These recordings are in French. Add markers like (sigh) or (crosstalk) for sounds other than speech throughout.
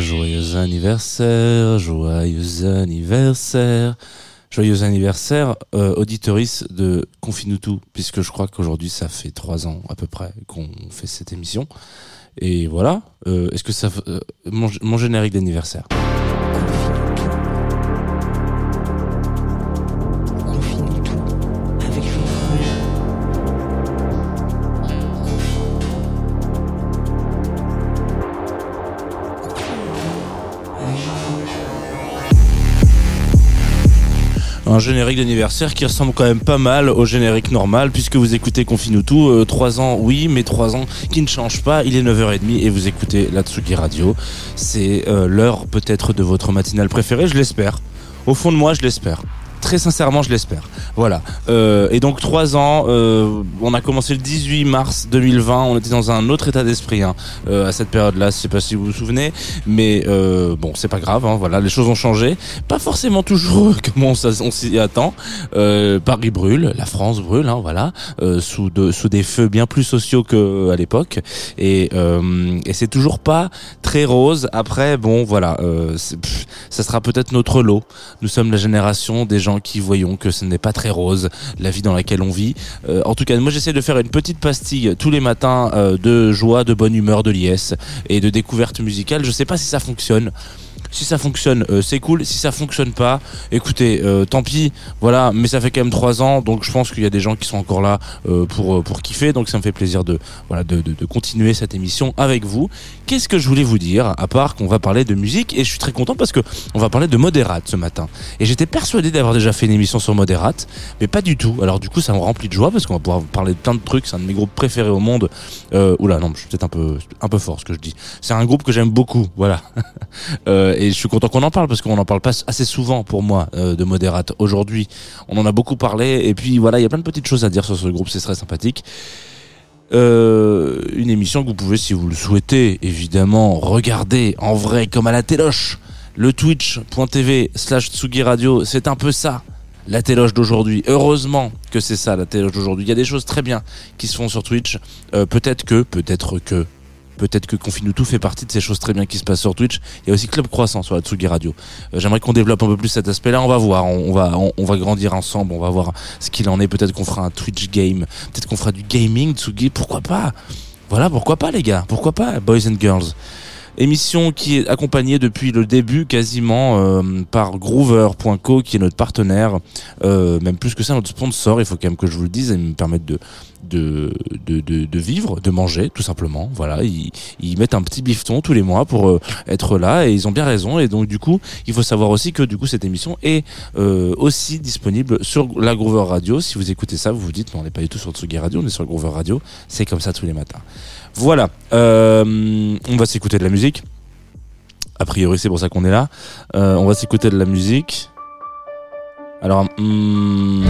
Joyeux anniversaire, joyeux anniversaire, joyeux anniversaire, euh, auditorice de Confine-nous tout, puisque je crois qu'aujourd'hui ça fait trois ans à peu près qu'on fait cette émission. Et voilà, euh, est-ce que ça, euh, mon générique d'anniversaire? Un générique d'anniversaire qui ressemble quand même pas mal au générique normal, puisque vous écoutez Confine-nous tout, euh, trois ans, oui, mais trois ans qui ne changent pas. Il est 9h30 et vous écoutez la Tsugi Radio. C'est euh, l'heure peut-être de votre matinale préférée, je l'espère. Au fond de moi, je l'espère. Très sincèrement, je l'espère. Voilà. Euh, et donc trois ans, euh, on a commencé le 18 mars 2020. On était dans un autre état d'esprit hein, euh, à cette période-là. Je sais pas si vous vous souvenez, mais bon, c'est pas grave. Hein, voilà, les choses ont changé. Pas forcément toujours (laughs) comme on, s'y attend. Paris brûle, la France brûle. Hein, voilà, sous de, sous des feux bien plus sociaux que à l'époque. Et, et c'est toujours pas très rose. Après, bon, voilà, pff, ça sera peut-être notre lot. Nous sommes la génération des gens qui voyons que ce n'est pas très rose la vie dans laquelle on vit. Euh, en tout cas, moi j'essaie de faire une petite pastille tous les matins euh, de joie, de bonne humeur, de liesse et de découverte musicale. Je sais pas si ça fonctionne. Si ça fonctionne, euh, c'est cool. Si ça fonctionne pas, écoutez, euh, tant pis. Voilà, mais ça fait quand même trois ans, donc je pense qu'il y a des gens qui sont encore là euh, pour pour kiffer. Donc ça me fait plaisir de voilà de, continuer cette émission avec vous. Qu'est-ce que je voulais vous dire à part qu'on va parler de musique et je suis très content parce que on va parler de Modérate ce matin. Et j'étais persuadé d'avoir déjà fait une émission sur Modérate, mais pas du tout. Alors du coup, ça me remplit de joie parce qu'on va pouvoir parler de plein de trucs. C'est un de mes groupes préférés au monde. Oula, non, je suis peut-être un peu un peu fort ce que je dis. C'est un groupe que j'aime beaucoup. Voilà. (laughs) Euh, et je suis content qu'on en parle parce qu'on en parle pas assez souvent pour moi euh, de Modérate aujourd'hui. On en a beaucoup parlé et puis voilà, il y a plein de petites choses à dire sur ce groupe, c'est très sympathique. Euh, une émission que vous pouvez, si vous le souhaitez, évidemment, regarder en vrai comme à la téloche. Le twitch.tv slash Tsugi Radio, c'est un peu ça, la téloche d'aujourd'hui. Heureusement que c'est ça, la téloche d'aujourd'hui. Il y a des choses très bien qui se font sur Twitch. Peut-être que, peut-être que, peut-être que Confine tout fait partie de ces choses très bien qui se passent sur Twitch. Il y a aussi Club Croissant sur la Tsugi Radio. Euh, J'aimerais qu'on développe un peu plus cet aspect-là. On va voir, on, va, on va grandir ensemble. On va voir ce qu'il en est. Peut-être qu'on fera un Twitch game. Peut-être qu'on fera du gaming Tsugi. Pourquoi pas? Voilà, pourquoi pas les gars? Pourquoi pas, boys and girls? Émission qui est accompagnée depuis le début quasiment euh, par Groover.co qui est notre partenaire, euh, même plus que ça notre sponsor, il faut quand même que je vous le dise, et me permettre de, de, de, de, de vivre, de manger tout simplement. Voilà, ils, ils mettent un petit bifton tous les mois pour euh, être là et ils ont bien raison et donc du coup il faut savoir aussi que du coup cette émission est euh, aussi disponible sur la Groover Radio. Si vous écoutez ça, vous vous dites mais on n'est pas du tout sur Tsugi Radio, on est sur Groover Radio. C'est comme ça tous les matins. Voilà, euh, on va s'écouter de la musique. A priori, c'est pour ça qu'on est là. Euh, on va s'écouter de la musique. Alors, hmm,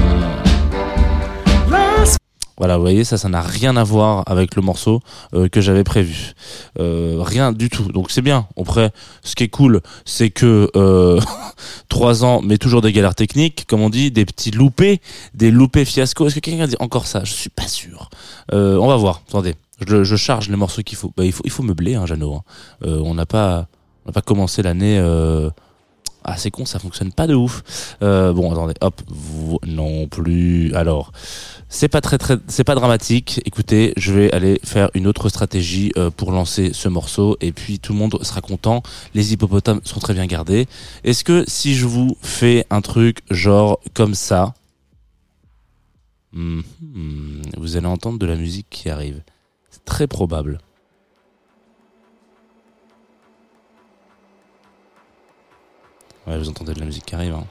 voilà, vous voyez, ça, ça n'a rien à voir avec le morceau euh, que j'avais prévu. Rien du tout. Donc c'est bien. Après, ce qui est cool, c'est que euh, (laughs) trois ans, mais toujours des galères techniques, comme on dit, des petits loupés, des loupés fiasco. Est-ce que quelqu'un dit encore ça? Je suis pas sûr. On va voir. Attendez, je, je charge les morceaux qu'il faut. Bah, il faut. Il faut meubler, hein, Jeannot. hein. Euh, on n'a pas, on n'a pas commencé l'année. Euh, Ah, c'est con, ça fonctionne pas de ouf. Euh, bon, attendez, hop, vous non plus. Alors, c'est pas très très, c'est pas dramatique. Écoutez, je vais aller faire une autre stratégie euh, pour lancer ce morceau et puis tout le monde sera content. Les hippopotames sont très bien gardés. Est-ce que si je vous fais un truc genre comme ça, hmm, hmm, vous allez entendre de la musique qui arrive très probable. Ouais, vous entendez de la musique qui arrive. Hein.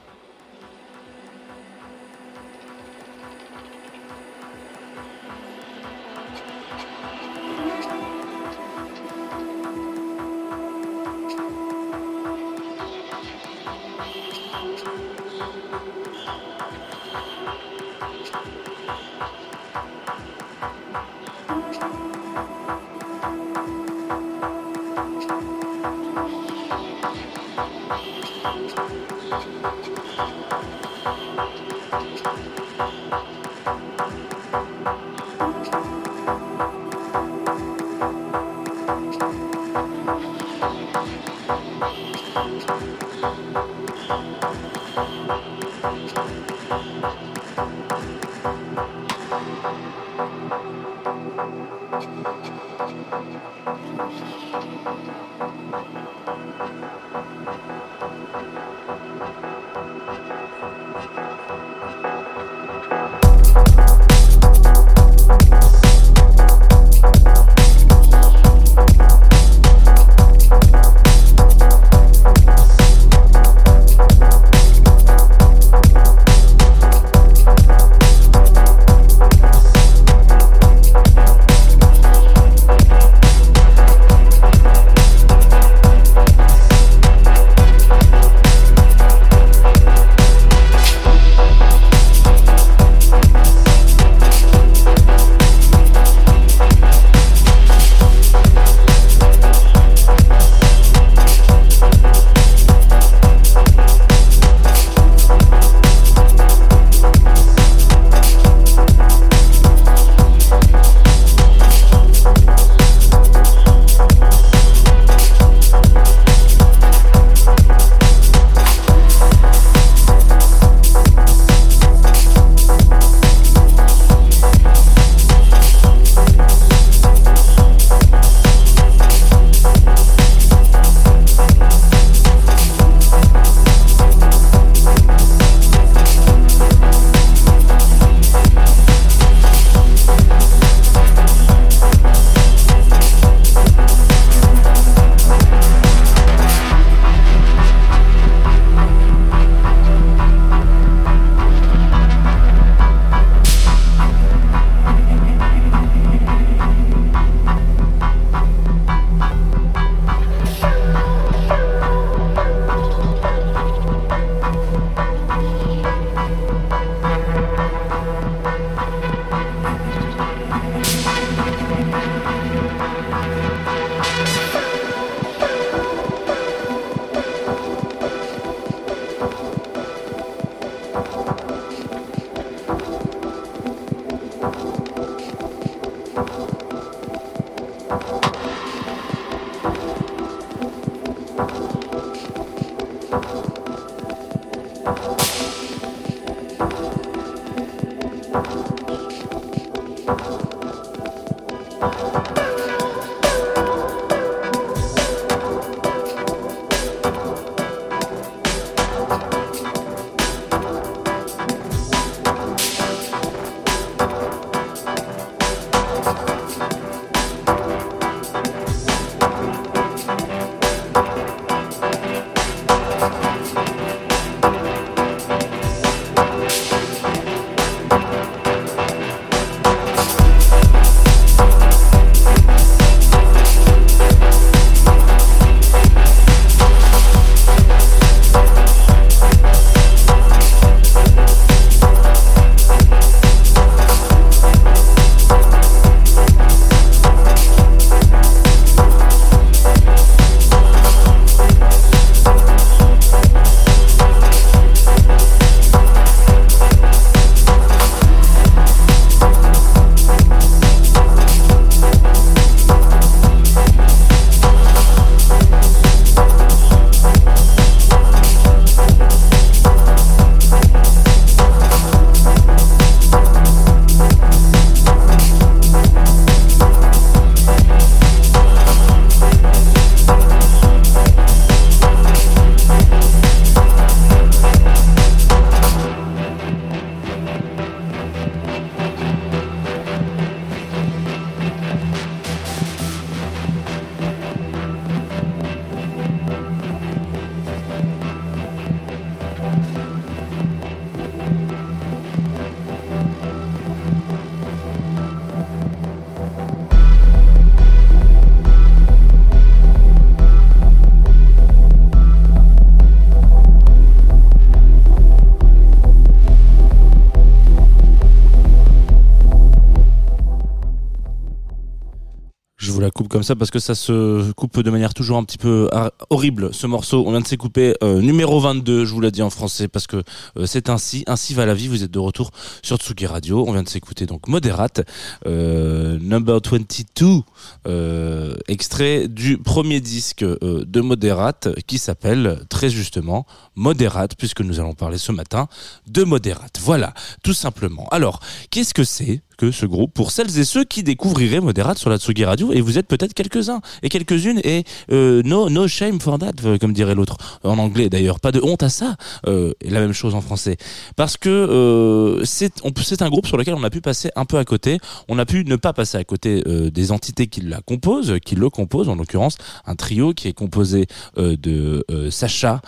Comme ça parce que ça se coupe de manière toujours un petit peu horrible. Ce morceau, on vient de s'écouper euh, numéro 22, je vous l'ai dit en français parce que euh, c'est ainsi, ainsi va la vie. Vous êtes de retour sur Tsugi Radio. On vient de s'écouter donc Moderate, euh, number 22, euh, extrait du premier disque de Moderate qui s'appelle très justement Moderate puisque nous allons parler ce matin de Moderate. Voilà, tout simplement. Alors, qu'est-ce que c'est que ce groupe pour celles et ceux qui découvriraient Moderate sur la Tsugi Radio et vous êtes peut-être quelques-uns et quelques-unes et euh, no no shame for that euh, comme dirait l'autre en anglais d'ailleurs. Pas de honte à ça euh, et la même chose en français. Parce que euh, c'est c'est un groupe sur lequel on a pu passer un peu à côté. On a pu ne pas passer à côté euh, des entités qui la composent qui le composent en l'occurrence un trio qui est composé euh, de Sacha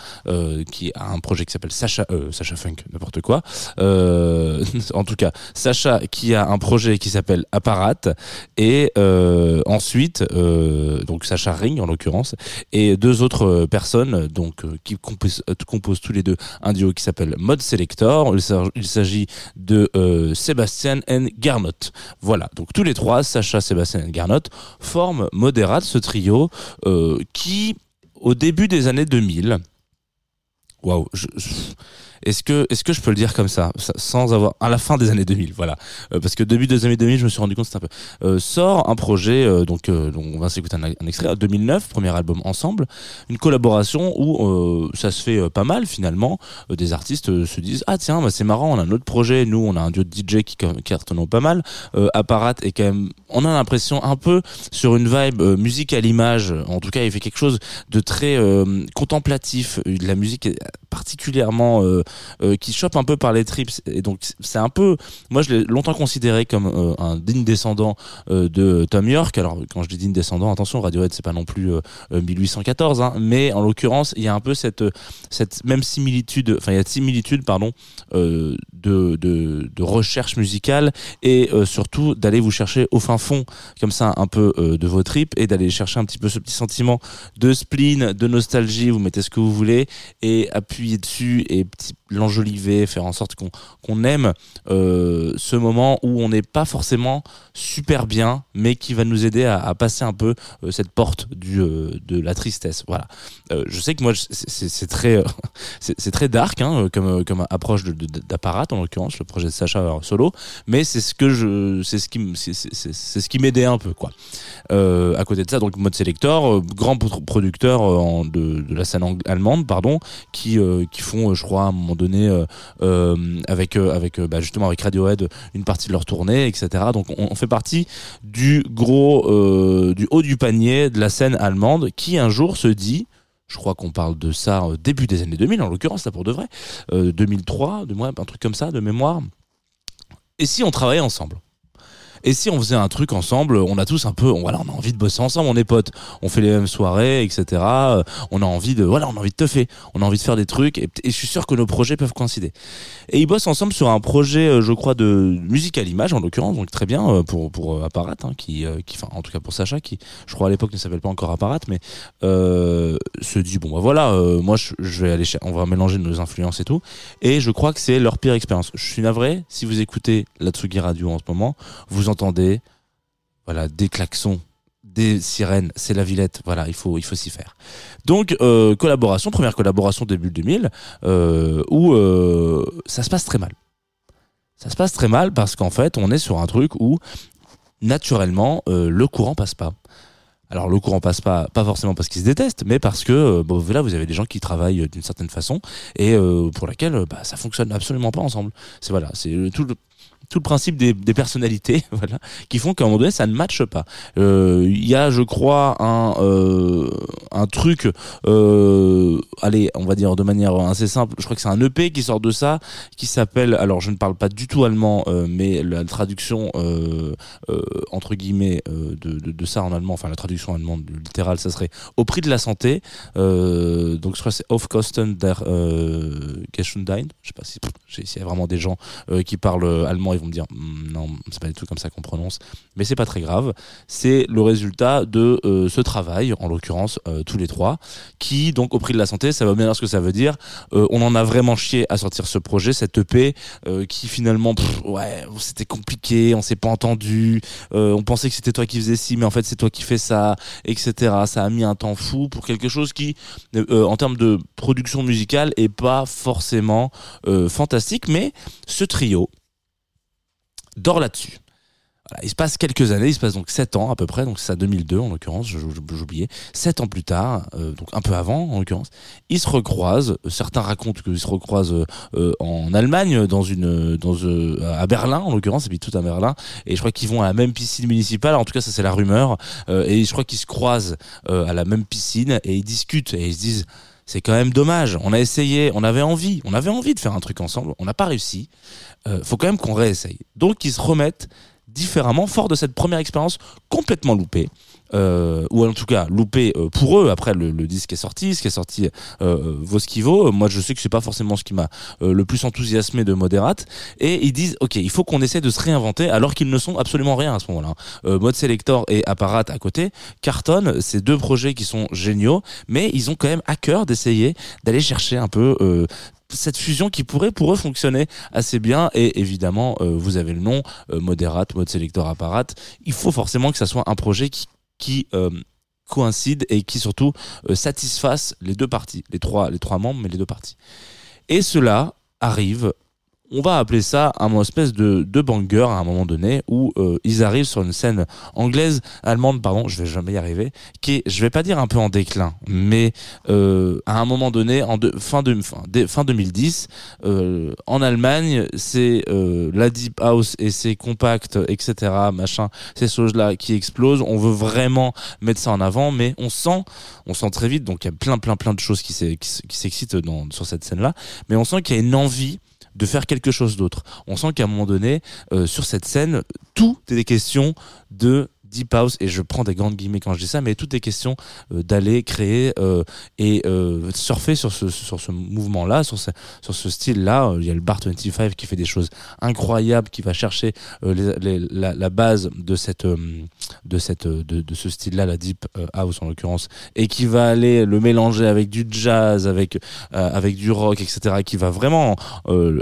qui a un projet qui s'appelle Sacha Sacha Funk n'importe quoi. (laughs) En tout cas Sacha qui a un projet qui s'appelle Apparat et euh, ensuite euh, donc Sacha Ring en l'occurrence et deux autres euh, personnes donc qui composent, composent tous les deux un duo qui s'appelle Mode Selector. Il s'ag- il s'agit de Sébastien and Garnot voilà. Donc tous les trois Sacha Sébastien and Garnot forment Moderate ce trio qui au début des années 2000 Waouh, est-ce que est-ce que je peux le dire comme ça, sans avoir à la fin des années 2000, voilà, Euh, parce que début des années 2000, je me suis rendu compte c'était un peu euh, sort un projet euh, donc euh, donc on va s'écouter un, extrait 2009, premier album ensemble, une collaboration où euh, ça se fait euh, pas mal finalement, des artistes se disent ah tiens bah, c'est marrant, on a un autre projet, nous on a un duo de DJ qui cartonne pas mal, Apparat est quand même, on a l'impression un peu sur une vibe musique à l'image, en tout cas il fait quelque chose de très contemplatif, de la musique particulièrement euh, euh, qui chope un peu par les tripes et donc c'est un peu moi je l'ai longtemps considéré comme euh, un digne descendant de Tom York. Alors quand je dis digne descendant attention Radiohead c'est pas non plus euh, euh, 1814 hein, mais en l'occurrence il y a un peu cette cette même similitude enfin il y a de similitude pardon de, de recherche musicale et surtout d'aller vous chercher au fin fond comme ça un peu de vos tripes et d'aller chercher un petit peu ce petit sentiment de spleen de nostalgie. Vous mettez ce que vous voulez et dessus et petit- l'enjoliver, faire en sorte qu'on qu'on aime euh, ce moment où on n'est pas forcément super bien, mais qui va nous aider à, passer un peu euh, cette porte du euh, de la tristesse. Voilà. Je sais que moi c'est- très (laughs) c'est très dark hein, comme comme approche d'apparat en l'occurrence le projet de Sacha solo, mais c'est ce que je c'est ce qui c'est ce qui m'aidait un peu quoi. À côté de ça, donc Mode Selector, euh, grand pro- producteur de, de la scène allemande, pardon, qui qui font, je crois, un donné, euh, euh, avec euh, avec bah, justement avec Radiohead, une partie de leur tournée, etc. Donc on, fait partie du gros, du haut du panier de la scène allemande, qui un jour se dit je crois qu'on parle de ça début des années 2000, en l'occurrence, là pour de vrai, euh, 2003, de un truc comme ça, de mémoire. Et si on travaillait ensemble? Et si on faisait un truc ensemble, on a tous un peu, voilà, on a envie de bosser ensemble, on est potes, on fait les mêmes soirées, etc. Euh, On a envie de, voilà, on a envie de teuffer, on a envie de faire des trucs, et, je suis sûr que nos projets peuvent coïncider. Et ils bossent ensemble sur un projet, euh, je crois, de musique à l'image en l'occurrence, donc très bien euh, pour pour Apparat, hein, qui, qui, en tout cas pour Sacha, qui, je crois à l'époque ne s'appelle pas encore Apparat, mais se dit bon, bah voilà, moi je, vais aller, on va mélanger nos influences et tout, et je crois que c'est leur pire expérience. Je suis navré, si vous écoutez la Tsugi Radio en ce moment, vous entendez. Voilà des klaxons des sirènes c'est la Villette. Voilà il faut il faut s'y faire. Donc euh, collaboration première collaboration début 2000 euh, où euh, ça se passe très mal. Ça se passe très mal parce qu'en fait on est sur un truc où naturellement le courant passe pas. Alors le courant passe pas, pas forcément parce qu'ils se détestent, mais parce que vous avez des gens qui travaillent d'une certaine façon et pour laquelle bah, ça fonctionne absolument pas ensemble. C'est voilà, c'est tout le tout le principe des, personnalités, (laughs) voilà, qui font qu'à un moment donné ça ne matche pas. Euh, Il y a, je crois, un euh, un truc, euh, allez, on va dire de manière assez simple. Je crois que c'est un EP qui sort de ça, qui s'appelle, alors je ne parle pas du tout allemand, euh, mais la traduction euh, euh, entre guillemets euh, de, ça en allemand, enfin la traduction allemande littérale, ça serait au prix de la santé. Euh, donc je crois que c'est Auf Kosten der euh, Gesundheit. Je sais pas si s'il y a vraiment des gens euh, qui parlent euh, allemand, ils vont me dire Hmm, non, c'est pas du tout comme ça qu'on prononce, mais c'est pas très grave. C'est le résultat de euh, ce travail, en l'occurrence euh, tous les trois, qui donc au prix de la santé, ça va bien dire ce que ça veut dire. Euh, on en a vraiment chié à sortir ce projet, cette EP, qui finalement, ouais, c'était compliqué, on s'est pas entendu, on pensait que c'était toi qui faisais ci, mais en fait c'est toi qui fais ça, etc. Ça a mis un temps fou pour quelque chose qui, en termes de production musicale, est pas forcément fantastique, mais ce trio dort là-dessus. Il se passe quelques années, il se passe donc 7 ans à peu près, donc c'est ça 2002 en l'occurrence, j'oubliais. 7 ans plus tard, euh, donc un peu avant en l'occurrence, ils se recroisent. Certains racontent qu'ils se recroisent euh, euh, en Allemagne, dans une, dans euh, à Berlin en l'occurrence, et puis tout à Berlin. Et je crois qu'ils vont à la même piscine municipale. En tout cas, ça c'est la rumeur. Euh, et je crois qu'ils se croisent euh, à la même piscine et ils discutent et ils se disent. C'est quand même dommage. On a essayé, on avait envie, on avait envie de faire un truc ensemble, on n'a pas réussi. Euh, faut quand même qu'on réessaye. Donc ils se remettent différemment, fort de cette première expérience complètement loupée. Euh, ou en tout cas loupée euh, pour eux après le, le disque est sorti ce qui est sorti euh, euh, vaut ce qu'il vaut. Moi je sais que c'est pas forcément ce qui m'a euh, le plus enthousiasmé de Moderate. Et ils disent ok il faut qu'on essaie de se réinventer alors qu'ils ne sont absolument rien à ce moment-là euh, Mode Selector et Apparat à côté cartonnent ces deux projets qui sont géniaux mais ils ont quand même à cœur d'essayer d'aller chercher un peu cette fusion qui pourrait pour eux fonctionner assez bien. Et évidemment euh, vous avez le nom euh, Moderate, Mode Selector Apparat. Il faut forcément que ça soit un projet qui, qui euh, coïncide et qui surtout euh, satisfasse les deux parties. Les trois, les trois membres mais les deux parties. Et cela arrive on va appeler ça un espèce de, de banger à un moment donné où euh, ils arrivent sur une scène anglaise, allemande, pardon, je vais jamais y arriver, qui est, je vais pas dire un peu en déclin, mais euh, à un moment donné, en fin, de, fin, fin 2010, euh, en Allemagne, c'est euh, la deep house et ses compacts, etc., machin, ces choses-là qui explosent. On veut vraiment mettre ça en avant, mais on sent, on sent très vite, donc il y a plein, plein, plein de choses qui s'excitent sur cette scène-là, mais on sent qu'il y a une envie de faire quelque chose d'autre. On sent qu'à un moment donné, euh, sur cette scène, tout est des questions de deep house et je prends des grandes guillemets quand je dis ça mais tout est question euh, d'aller créer euh, et euh, surfer sur ce sur ce mouvement là sur ce sur ce style là il y a le bar 25 qui fait des choses incroyables qui va chercher la, la base de cette de cette de, de ce style là la deep house en l'occurrence et qui va aller le mélanger avec du jazz avec avec du rock etc qui va vraiment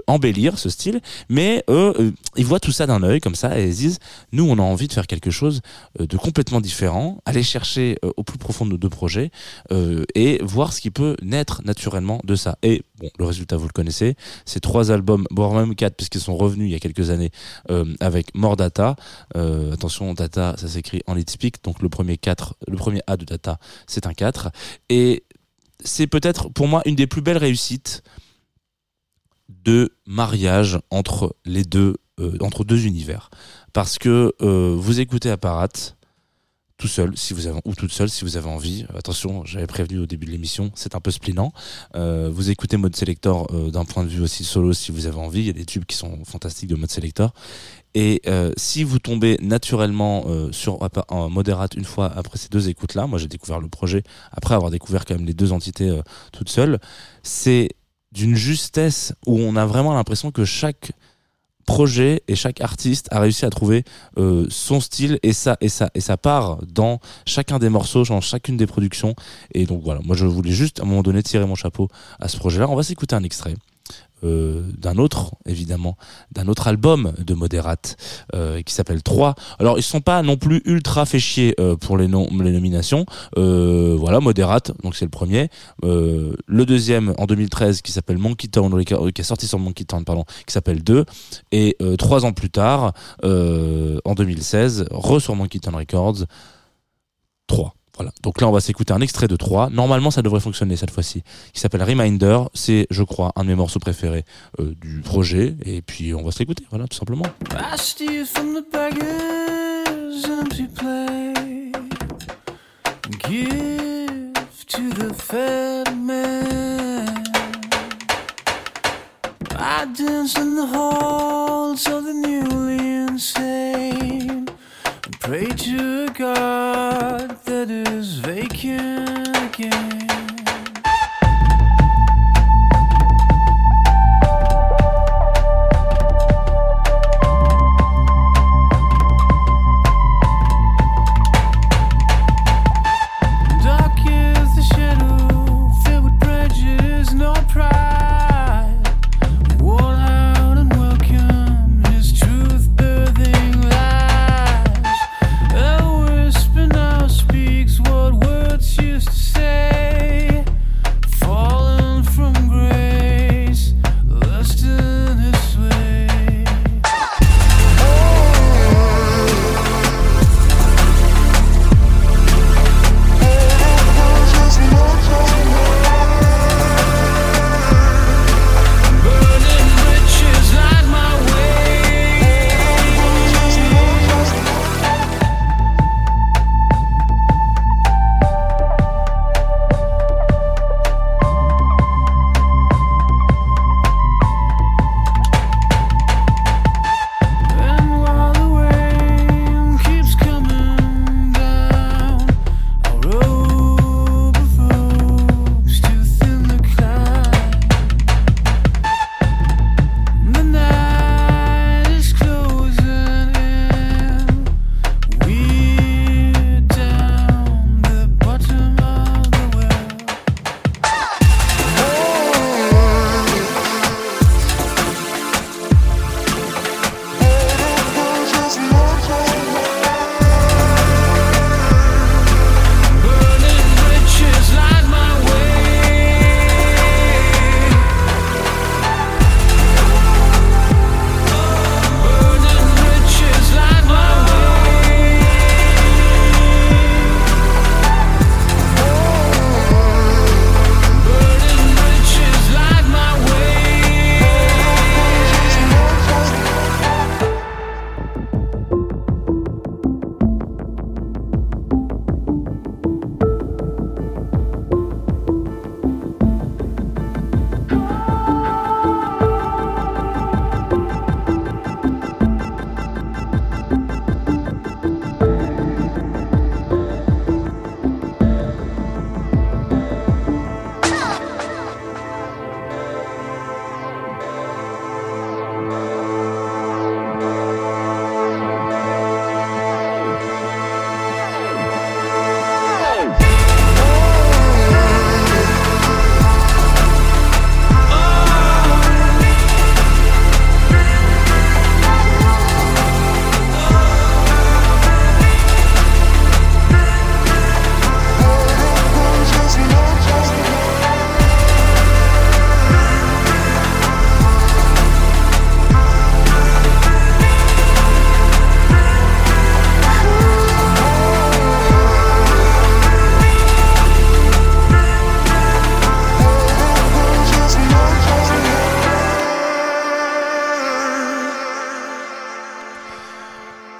embellir ce style. Mais eux ils voient tout ça d'un œil comme ça et ils se disent nous on a envie de faire quelque chose de complètement différent aller chercher euh, au plus profond de nos deux projets euh, et voir ce qui peut naître naturellement de ça. Et bon le résultat vous le connaissez c'est trois albums voire même quatre puisqu'ils sont revenus il y a quelques années euh, avec More Data. Euh, attention Data ça s'écrit en lead donc le premier 4 le premier A de Data c'est un 4 et c'est peut-être pour moi une des plus belles réussites de mariage entre les deux euh, entre deux univers. Parce que euh, vous écoutez Apparat tout seul si vous avez ou toute seule si vous avez envie. Attention j'avais prévenu au début de l'émission c'est un peu splinant euh, vous écoutez Mode Selector euh, d'un point de vue aussi solo si vous avez envie. Il y a des tubes qui sont fantastiques de Mode Selector. Et euh, si vous tombez naturellement euh, sur Moderate une fois après ces deux écoutes là moi j'ai découvert le projet après avoir découvert quand même les deux entités euh, toutes seules c'est d'une justesse où on a vraiment l'impression que chaque projet et chaque artiste a réussi à trouver euh, son style et ça et ça et ça part dans chacun des morceaux dans chacune des productions. Et donc voilà moi je voulais juste à un moment donné tirer mon chapeau à ce projet là on va s'écouter un extrait euh, d'un autre évidemment d'un autre album de Moderate euh, qui s'appelle 3 alors ils sont pas non plus ultra fait chier euh, pour les, les nominations. Voilà Moderate donc c'est le premier. Le deuxième en 2013 qui s'appelle Monkey Town qui est sorti sur Monkey Town pardon qui s'appelle 2 et trois ans plus tard en 2016 re sur Monkey Town Records 3 voilà. Donc là, on va s'écouter un extrait de 3. Normalement, ça devrait fonctionner cette fois-ci. Qui s'appelle Reminder. C'est, je crois, un de mes morceaux préférés euh, du projet. Et puis, on va se l'écouter. Voilà, tout simplement. From the plate. Give to the fat man. I dance in the halls of the newly insane. Pray to God that is vacant again.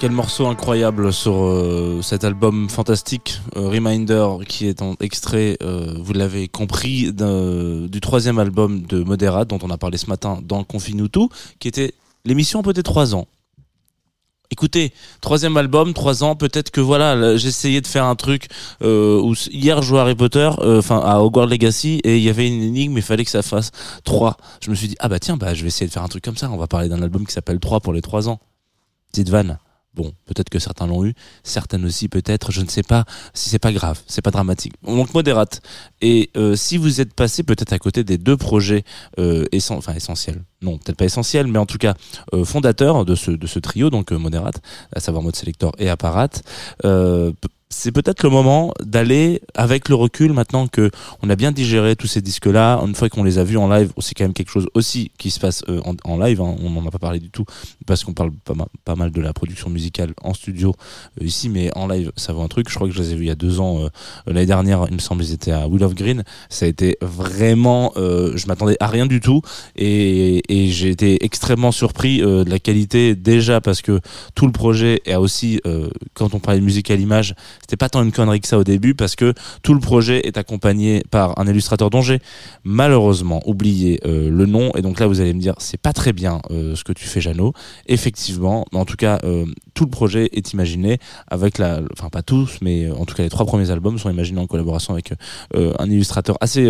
Quel morceau incroyable sur euh, cet album fantastique euh, Reminder qui est en extrait, euh, vous l'avez compris, du troisième album de Moderat dont on a parlé ce matin dans Confine-nous tout, qui était l'émission peut-être trois ans. Écoutez, troisième album, trois ans, peut-être que voilà, là, j'essayais de faire un truc euh, où hier je jouais Harry Potter, enfin à Hogwarts Legacy, et il y avait une énigme, il fallait que ça fasse trois. Je me suis dit ah bah tiens, bah je vais essayer de faire un truc comme ça. On va parler d'un album qui s'appelle 3 pour les trois ans. Petite vanne. Bon, peut-être que certains l'ont eu, certaines aussi peut-être, je ne sais pas si c'est pas grave, c'est pas dramatique. Donc modérate. Et euh, si vous êtes passé peut-être à côté des deux projets euh, essentiels, non peut-être pas essentiels, mais en tout cas euh, fondateurs de ce trio, donc euh, modérate, à savoir mode selector et apparat, c'est peut-être le moment d'aller avec le recul maintenant que on a bien digéré tous ces disques là une fois qu'on les a vus en live c'est quand même quelque chose aussi qui se passe euh, en, live hein. on n'en a pas parlé du tout parce qu'on parle pas, ma- pas mal de la production musicale en studio euh, ici mais en live ça vaut un truc. Je crois que je les ai vus il y a deux ans euh, l'année dernière il me semble ils étaient à Will of Green. Ça a été vraiment je m'attendais à rien du tout et, et j'ai été extrêmement surpris de la qualité déjà parce que tout le projet est aussi quand on parlait de musique à l'image c'était pas tant une connerie que ça au début parce que tout le projet est accompagné par un illustrateur dont j'ai malheureusement oublié euh, le nom. Et donc là vous allez me dire c'est pas très bien euh, ce que tu fais Jeannot. Effectivement en tout cas euh, tout le projet est imaginé avec la enfin pas tous mais en tout cas les trois premiers albums sont imaginés en collaboration avec un illustrateur assez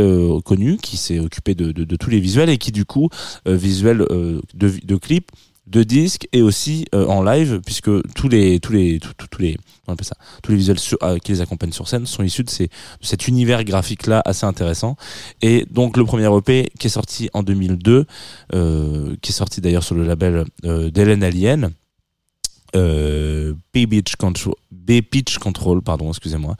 connu qui s'est occupé de, de, tous les visuels et qui du coup visuels de, de clips de disques et aussi euh, en live puisque tous les tous les tous, tous- les on appelle ça tous les visuels euh, qui les accompagnent sur scène sont issus de, ces, de cet univers graphique là assez intéressant. Et donc le premier EP qui est sorti en 2002 euh, qui est sorti d'ailleurs sur le label d'Hélène Alien B Beach Control B Pitch Control pardon excusez-moi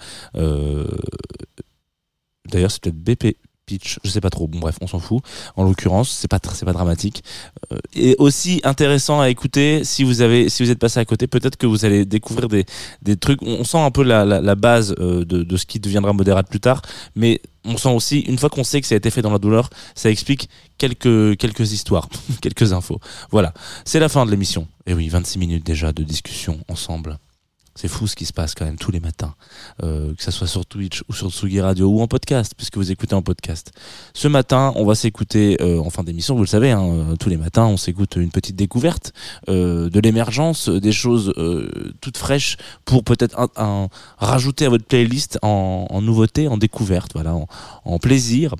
d'ailleurs c'est peut-être BP Pitch, je sais pas trop. Bon bref, on s'en fout. En l'occurrence, c'est pas c'est pas dramatique. Euh, et aussi intéressant à écouter si vous avez si vous êtes passé à côté, peut-être que vous allez découvrir des des trucs. On sent un peu la la, la base euh, de de ce qui deviendra modérate plus tard, mais on sent aussi une fois qu'on sait que ça a été fait dans la douleur, ça explique quelques quelques histoires, (laughs) quelques infos. Voilà, c'est la fin de l'émission. Et oui, 26 minutes déjà de discussion ensemble. C'est fou ce qui se passe quand même tous les matins, euh, que ça soit sur Twitch ou sur Tsugi Radio ou en podcast, puisque vous écoutez en podcast. Ce matin, on va s'écouter euh, en fin d'émission, vous le savez, hein, euh, tous les matins, on s'écoute une petite découverte euh, de l'émergence, des choses euh, toutes fraîches pour peut-être un, un- rajouter à votre playlist en, en nouveauté, en découverte, voilà, en, en plaisir.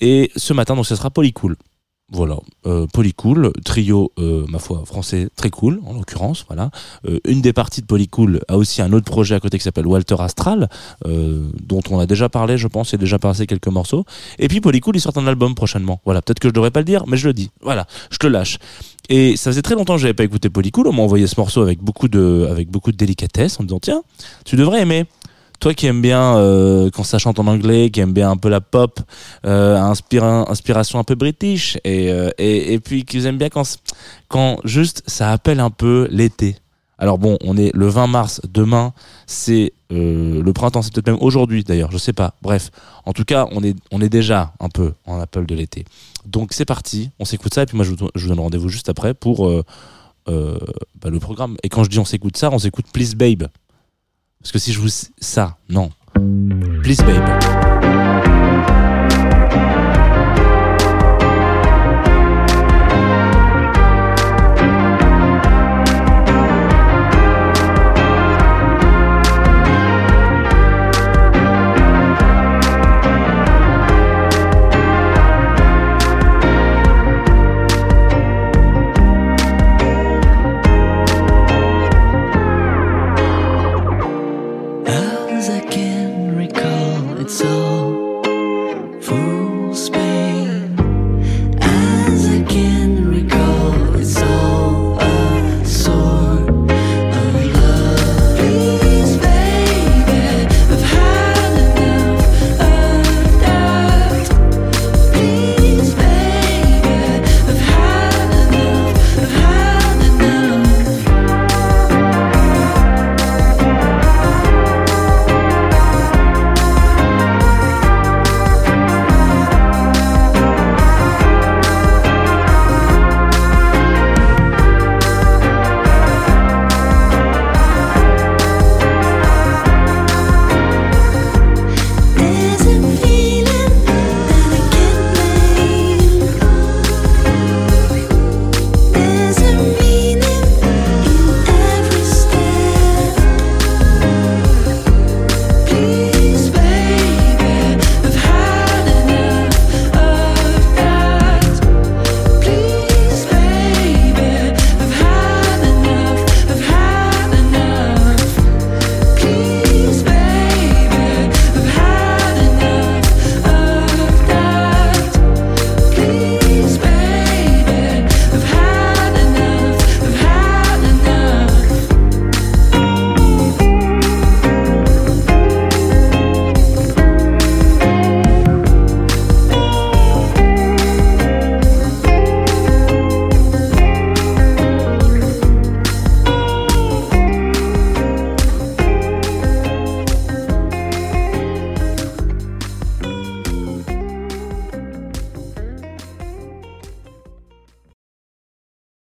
Et ce matin, donc, ce sera Polycool. Voilà, euh, Polycool, trio, euh, ma foi, français très cool, en l'occurrence, voilà. Euh, une des parties de Polycool a aussi un autre projet à côté qui s'appelle Walter Astral, euh, dont on a déjà parlé, je pense, et déjà passé quelques morceaux. Et puis Polycool, ils sortent un album prochainement. Voilà, peut-être que je devrais pas le dire, mais je le dis. Voilà, je te lâche. Et ça faisait très longtemps que j'avais pas écouté Polycool. On m'a envoyé ce morceau avec beaucoup de, avec beaucoup de délicatesse en me disant tiens, tu devrais aimer. Toi qui aimes bien euh, quand ça chante en anglais, qui aime bien un peu la pop, euh, inspira- inspiration un peu british, et, euh, et, puis qui aime bien quand, quand juste ça appelle un peu l'été. Alors bon, on est le 20 mars, demain c'est euh, le printemps, c'est peut-être même aujourd'hui d'ailleurs, je sais pas. Bref, en tout cas, on est, on est déjà un peu en appel de l'été. Donc c'est parti, on s'écoute ça, et puis moi je vous, je vous donne rendez-vous juste après pour euh, euh, bah, le programme. Et quand je dis on s'écoute ça, on s'écoute Please Babe. Parce que si je vous... Ça, non. Please Babe.